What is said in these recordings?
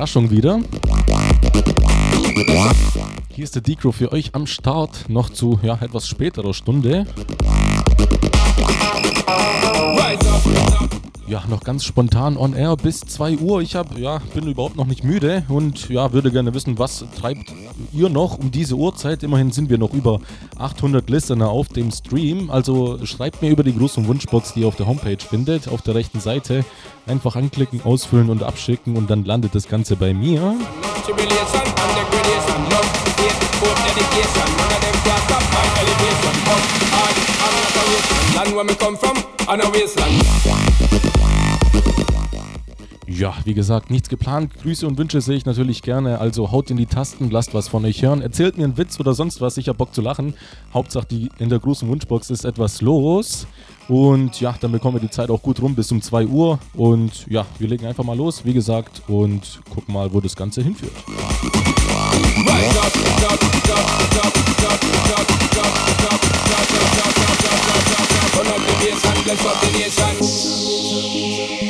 Überraschung wieder. Hier ist der Decro für euch am Start, noch zu ja, etwas späterer Stunde. Ja, noch ganz spontan on air bis 2 Uhr. Ich hab, ja, bin überhaupt noch nicht müde und ja, würde gerne wissen, was treibt ihr noch um diese Uhrzeit? Immerhin sind wir noch über 800 Listener auf dem Stream. Also schreibt mir über die und Wunschbox, die ihr auf der Homepage findet, auf der rechten Seite. Einfach anklicken, ausfüllen und abschicken und dann landet das Ganze bei mir. Land where me come from, and a wasteland. Ja, wie gesagt, nichts geplant. Grüße und Wünsche sehe ich natürlich gerne. Also haut in die Tasten, lasst was von euch hören. Erzählt mir einen Witz oder sonst was. Ich habe Bock zu lachen. Hauptsache, die, in der großen Wunschbox ist etwas los. Und ja, dann bekommen wir die Zeit auch gut rum bis um 2 Uhr. Und ja, wir legen einfach mal los, wie gesagt, und gucken mal, wo das Ganze hinführt. bless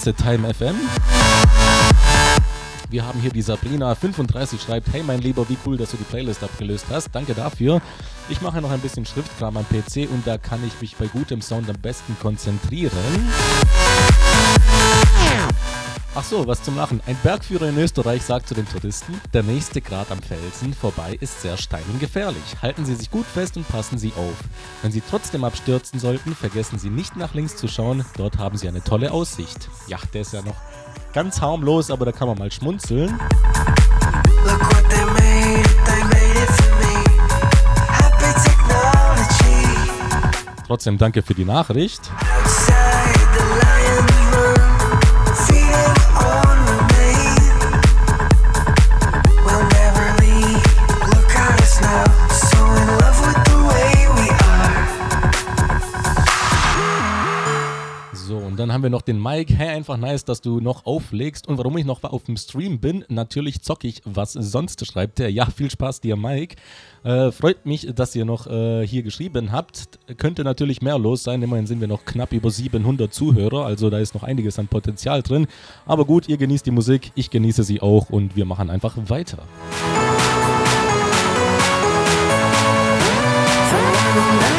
Witze Time FM. Wir haben hier die Sabrina35 schreibt, hey mein Lieber, wie cool, dass du die Playlist abgelöst hast. Danke dafür. Ich mache noch ein bisschen Schriftkram am PC und da kann ich mich bei gutem Sound am besten konzentrieren. Ach so, was zum Lachen. Ein Bergführer in Österreich sagt zu den Touristen, der nächste Grat am Felsen vorbei ist sehr steil und gefährlich. Halten Sie sich gut fest und passen Sie auf. Wenn Sie trotzdem abstürzen sollten, vergessen Sie nicht nach links zu schauen, dort haben Sie eine tolle Aussicht. Ja, der ist ja noch ganz harmlos, aber da kann man mal schmunzeln. Look what they made they made it for me. Happy technology. Trotzdem danke für die Nachricht. Dann haben wir noch den Mike. Hey, einfach nice, dass du noch auflegst. Und warum ich noch auf dem Stream bin, natürlich zocke ich, was sonst schreibt der. Ja, viel Spaß dir, Mike. Äh, freut mich, dass ihr noch äh, hier geschrieben habt. Könnte natürlich mehr los sein. Immerhin sind wir noch knapp über 700 Zuhörer. Also da ist noch einiges an Potenzial drin. Aber gut, ihr genießt die Musik, ich genieße sie auch und wir machen einfach weiter. Thank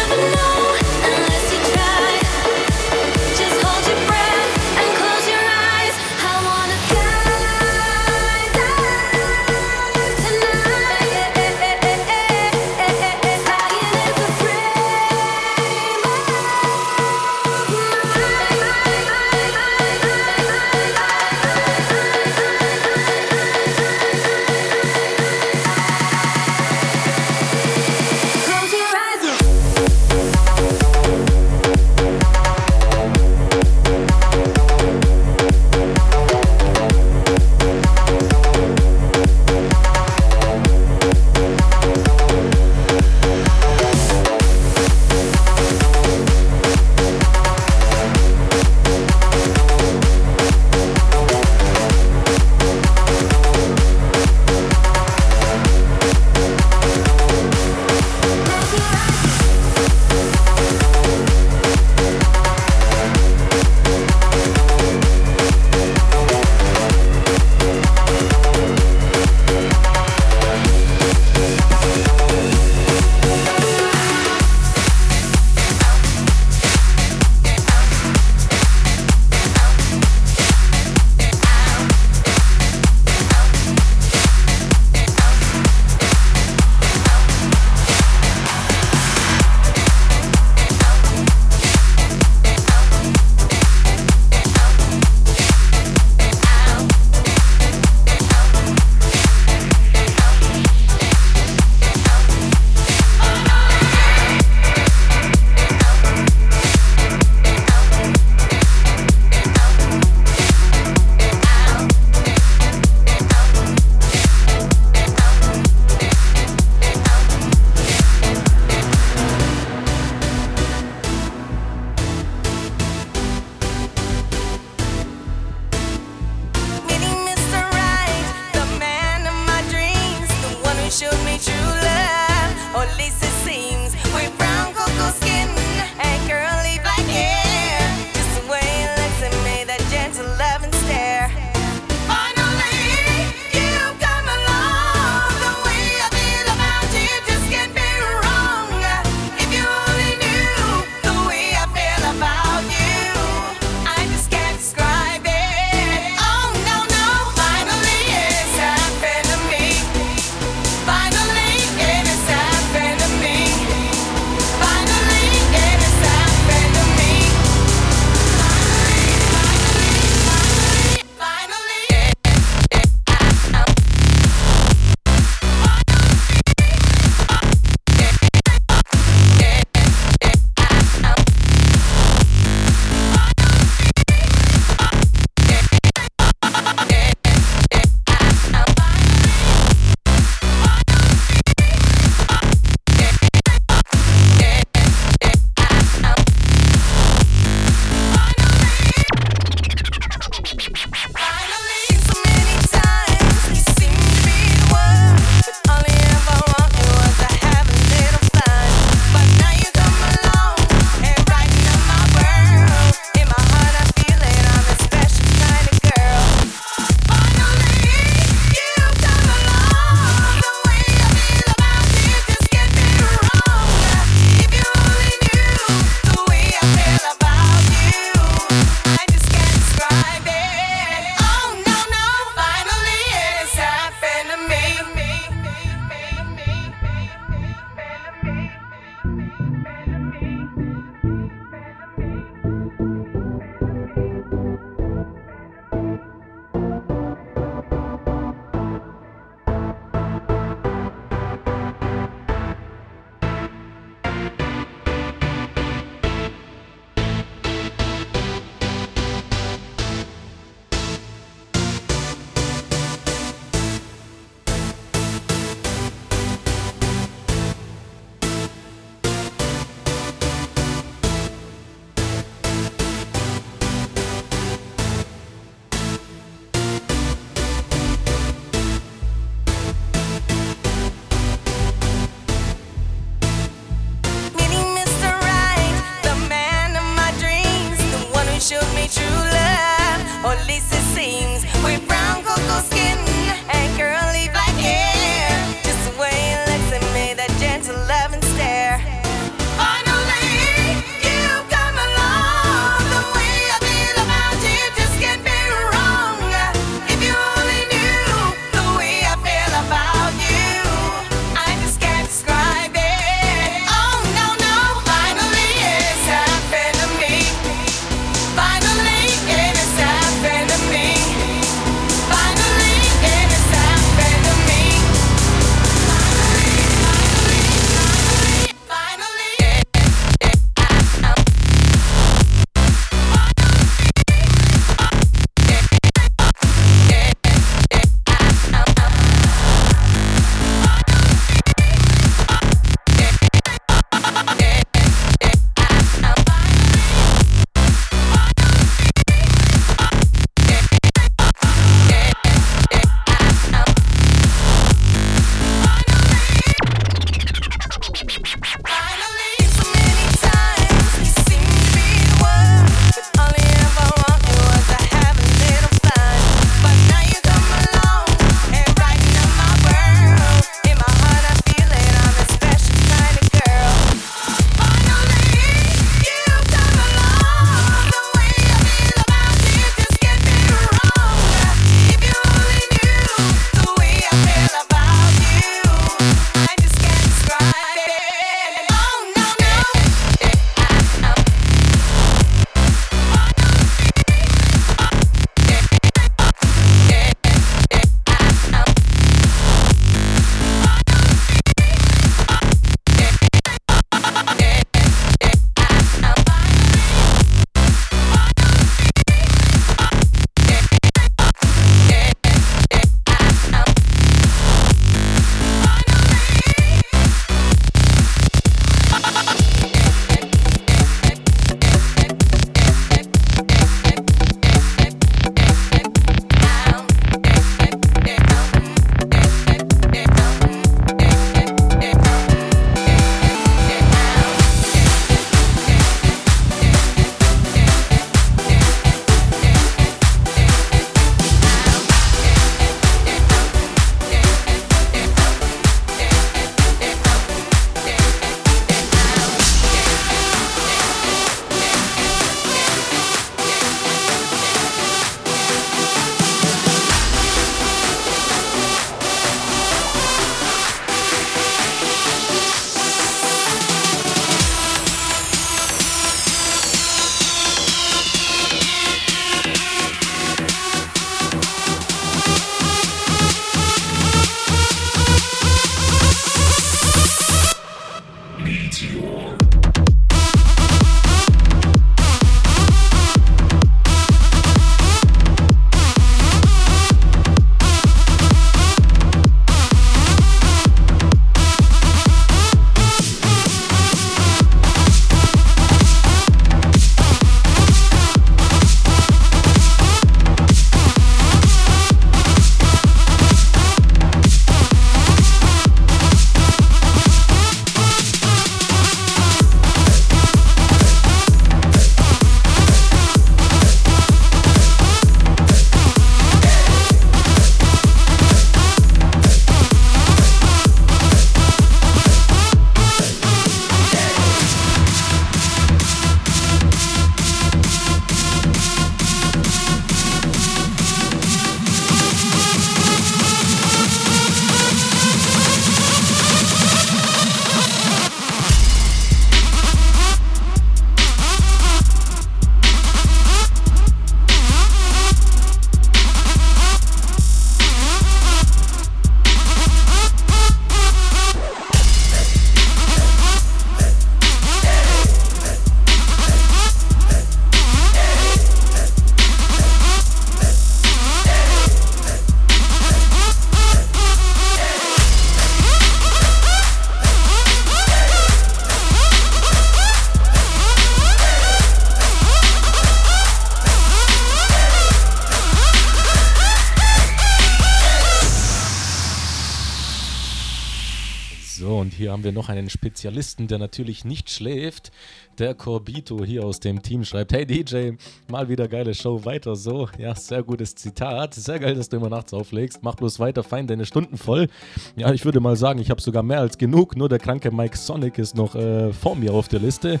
wir noch einen Spezialisten, der natürlich nicht schläft. Der Corbito hier aus dem Team schreibt: Hey DJ, mal wieder geile Show, weiter so. Ja, sehr gutes Zitat. Sehr geil, dass du immer nachts auflegst. Mach bloß weiter, fein deine Stunden voll. Ja, ich würde mal sagen, ich habe sogar mehr als genug. Nur der kranke Mike Sonic ist noch äh, vor mir auf der Liste.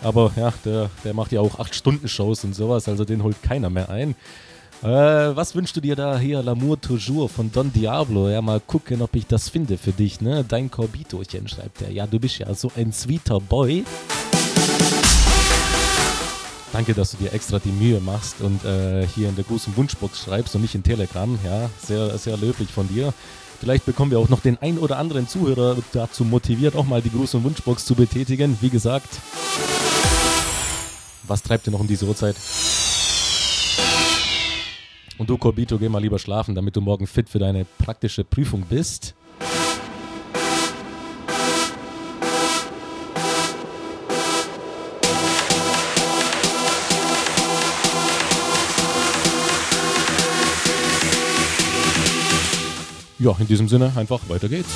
Aber ja, der, der macht ja auch 8-Stunden-Shows und sowas, also den holt keiner mehr ein. Äh, was wünschst du dir da hier? L'amour toujours von Don Diablo. Ja, mal gucken, ob ich das finde für dich, ne? Dein Corbitochen schreibt er. Ja, du bist ja so ein sweeter Boy. Danke, dass du dir extra die Mühe machst und äh, hier in der großen Wunschbox schreibst und nicht in Telegram. Ja, sehr, sehr löblich von dir. Vielleicht bekommen wir auch noch den ein oder anderen Zuhörer dazu motiviert, auch mal die große Wunschbox zu betätigen. Wie gesagt, was treibt ihr noch um diese Uhrzeit? Und du, Corbito, geh mal lieber schlafen, damit du morgen fit für deine praktische Prüfung bist. Ja, in diesem Sinne einfach weiter geht's.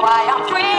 Why I'm free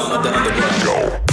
To the sound of the underground. I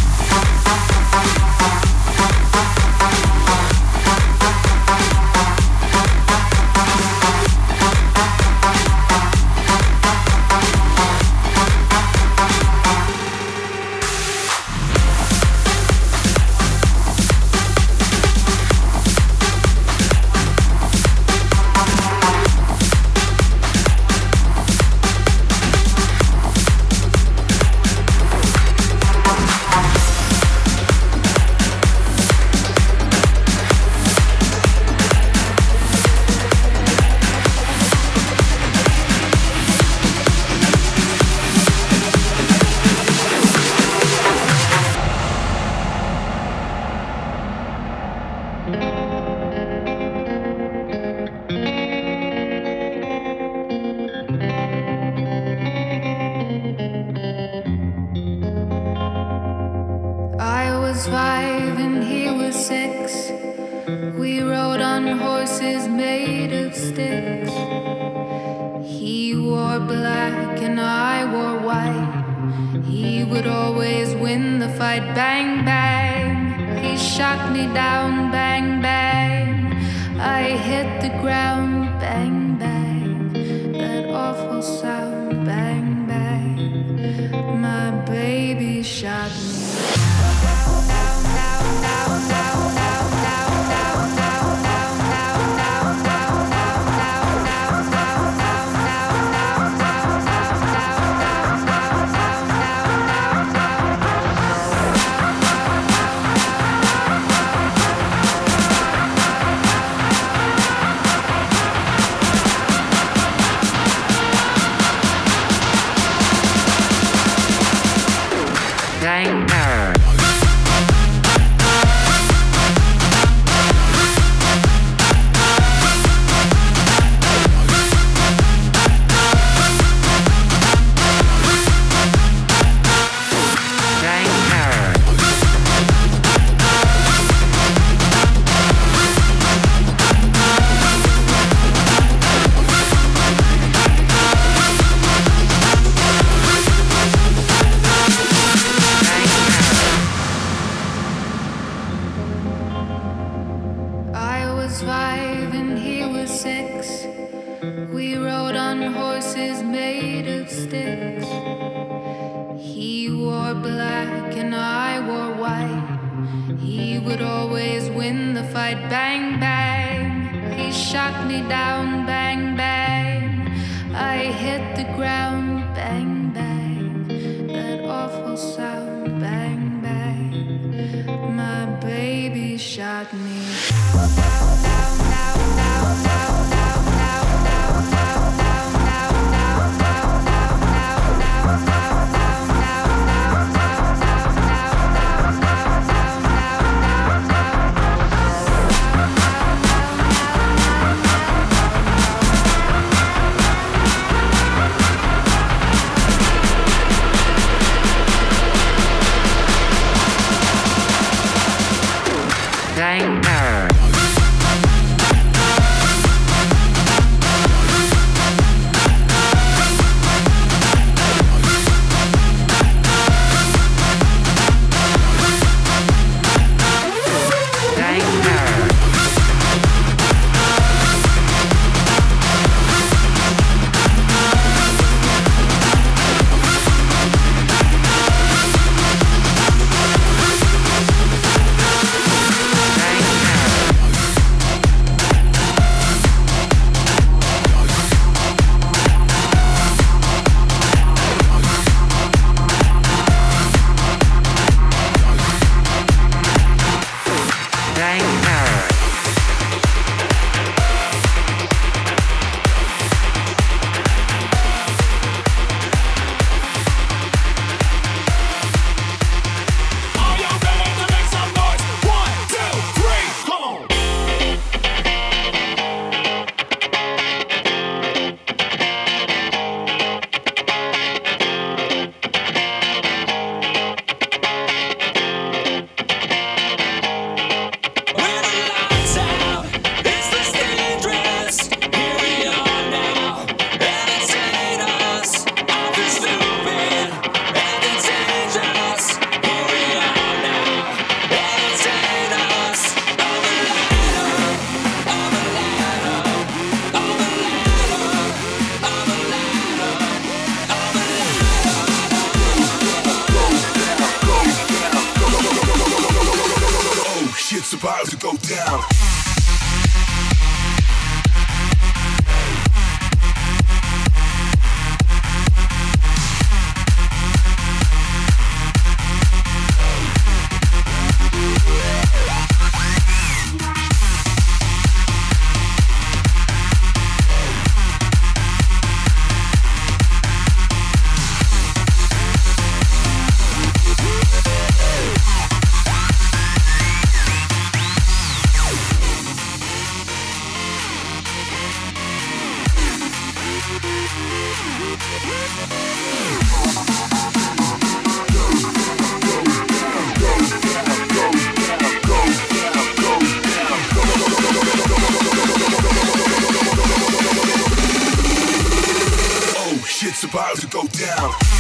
Oh, shit's about to go down.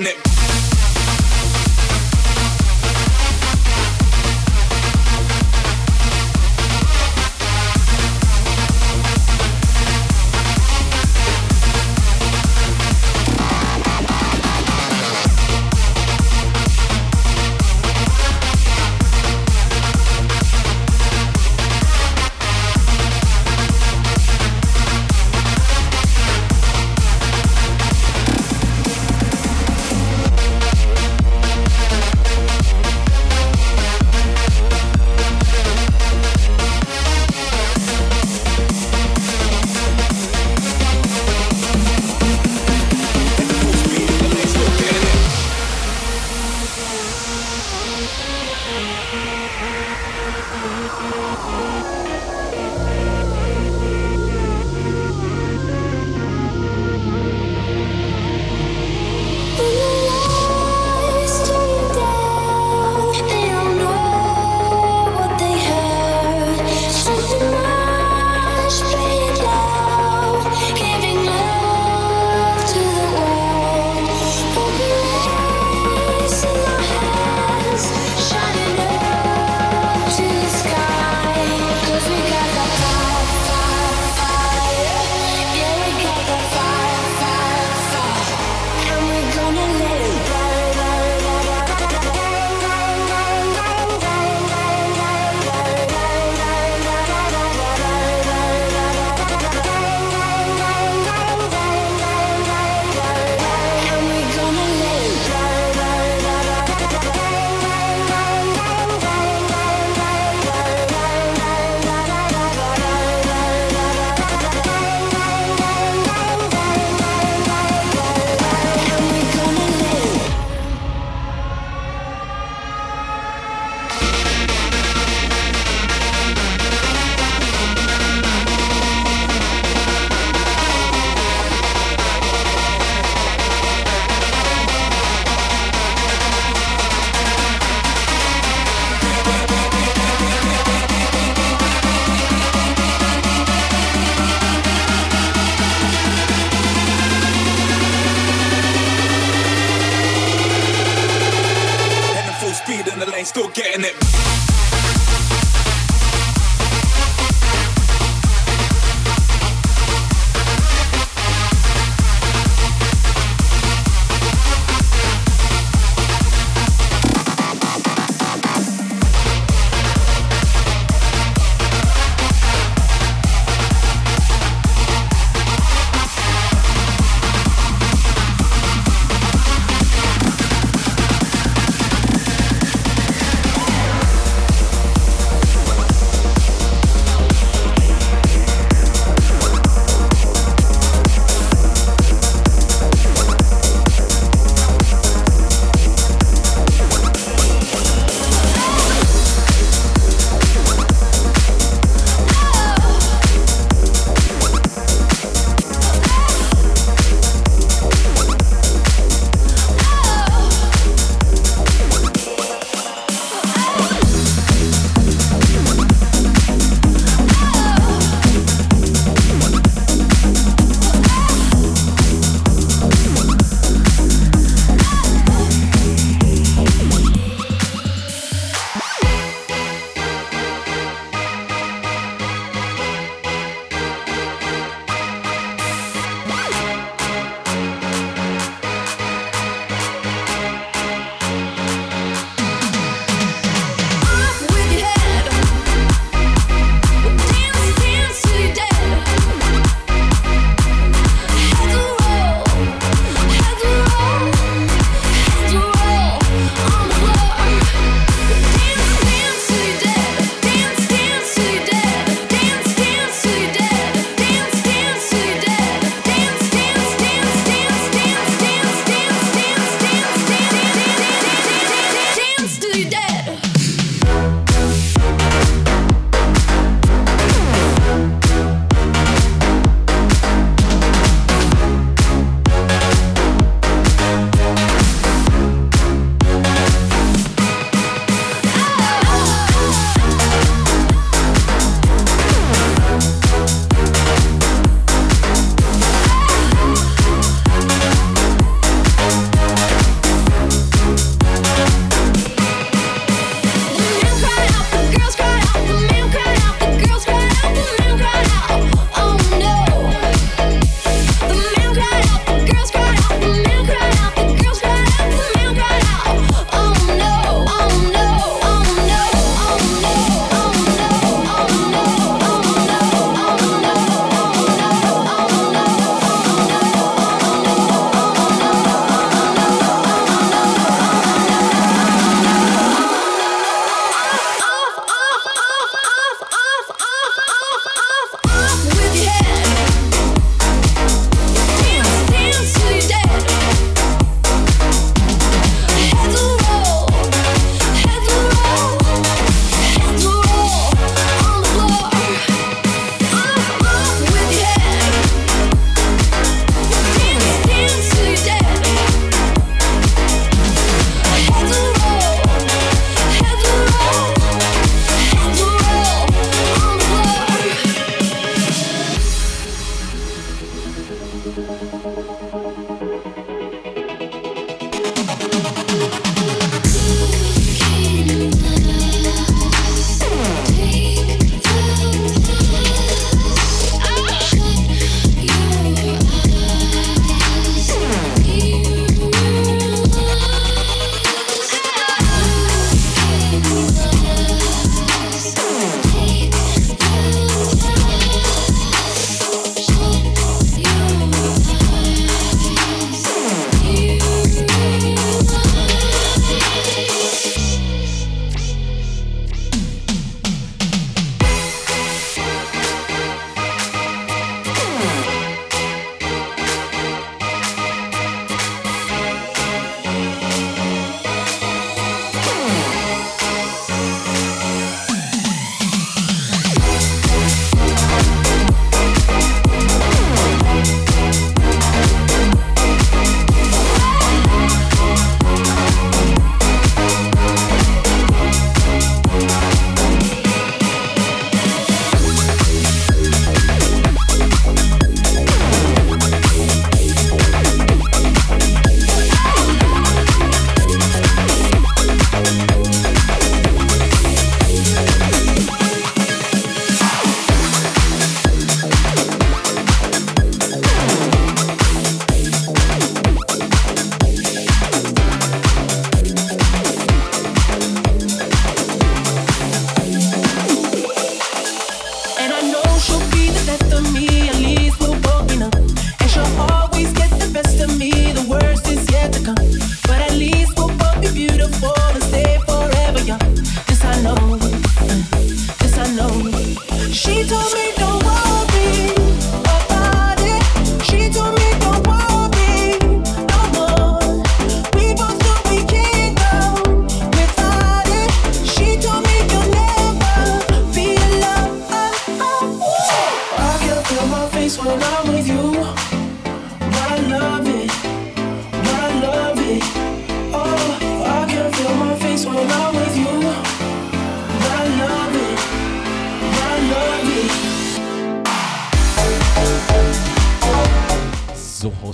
letting it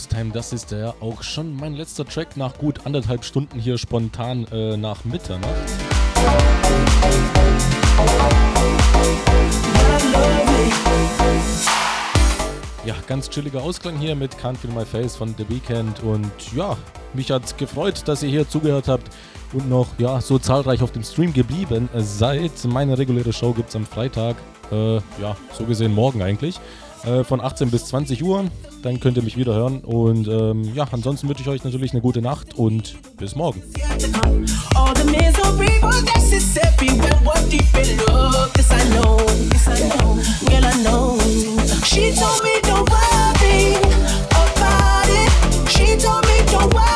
Time, das ist der auch schon mein letzter Track nach gut anderthalb Stunden hier spontan äh, nach Mitternacht. Ja, ganz chilliger Ausklang hier mit Can't Feel My Face von The Weeknd und ja, mich hat's gefreut, dass ihr hier zugehört habt und noch ja so zahlreich auf dem Stream geblieben seid. Meine reguläre Show gibt's am Freitag, äh, ja, so gesehen morgen eigentlich, äh, von 18 bis 20 Uhr. Dann könnt ihr mich wieder hören und ähm, ja, ansonsten wünsche ich euch natürlich eine gute Nacht und bis morgen. She told me don't worry about it. She told me don't worry